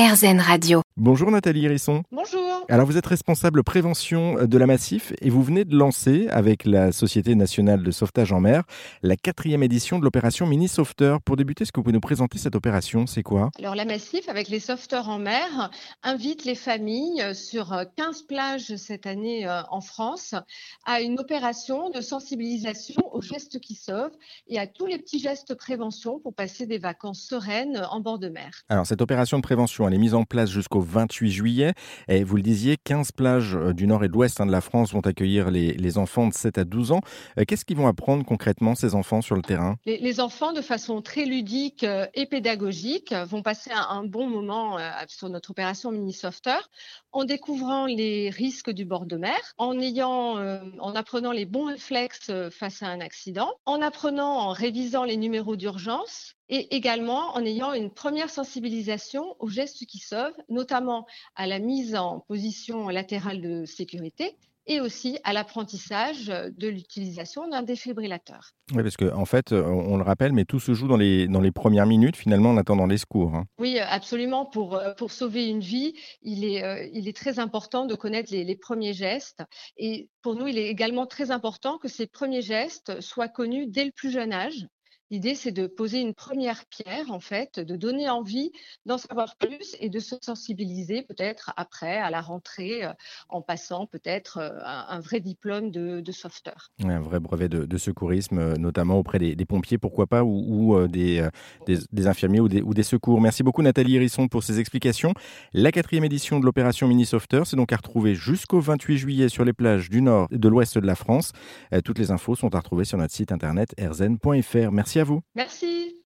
RZN Radio. Bonjour Nathalie Hérisson. Bonjour. Alors vous êtes responsable prévention de la Massif et vous venez de lancer avec la Société nationale de sauvetage en mer la quatrième édition de l'opération Mini Sauveteur. Pour débuter, est-ce que vous pouvez nous présenter cette opération? C'est quoi? Alors la Massif avec les sauveteurs en mer invite les familles sur 15 plages cette année euh, en France à une opération de sensibilisation aux gestes qui sauvent et à tous les petits gestes de prévention pour passer des vacances sereines en bord de mer. Alors cette opération de prévention, elle est mise en place jusqu'au 28 juillet et vous le disiez, 15 plages euh, du nord et de l'ouest hein, de la France vont accueillir les, enfants de 7 à 12 ans. Euh, qu'est-ce qu'ils vont apprendre concrètement ces enfants sur le terrain? Les, enfants, de façon très ludique euh, et pédagogique, vont passer un, bon moment sur notre opération Mini Softer en découvrant les risques du bord de mer, en ayant, en apprenant les bons réflexes face à un accident, en apprenant, en révisant les numéros d'urgence et également en ayant une première sensibilisation aux gestes qui sauvent, notamment à la mise en position latérale de sécurité et aussi à l'apprentissage de l'utilisation d'un défibrillateur. Oui, parce qu'en en fait, on, le rappelle, mais tout se joue dans les, dans les premières minutes, finalement, en attendant les secours. Hein. Oui, absolument. Pour, pour sauver une vie, il est, il est très important de connaître les, les premiers gestes. Et pour nous, il est également très important que ces premiers gestes soient connus dès le plus jeune âge L'idée, c'est de poser une première pierre, en fait, de donner envie d'en savoir plus et de se sensibiliser peut-être après à la rentrée euh, en passant peut-être euh, un, vrai diplôme de, de sauveteur. Un vrai brevet de, secourisme, euh, notamment auprès des, pompiers, pourquoi pas, ou, des, infirmiers ou des, ou des, secours. Merci beaucoup Nathalie Hérisson pour ces explications. La quatrième édition de l'opération Mini Sauveteur, c'est donc à retrouver jusqu'au 28 juillet sur les plages du nord et de l'ouest de la France. Toutes les infos sont à retrouver sur notre site internet rzn.fr. Merci à vous. Merci.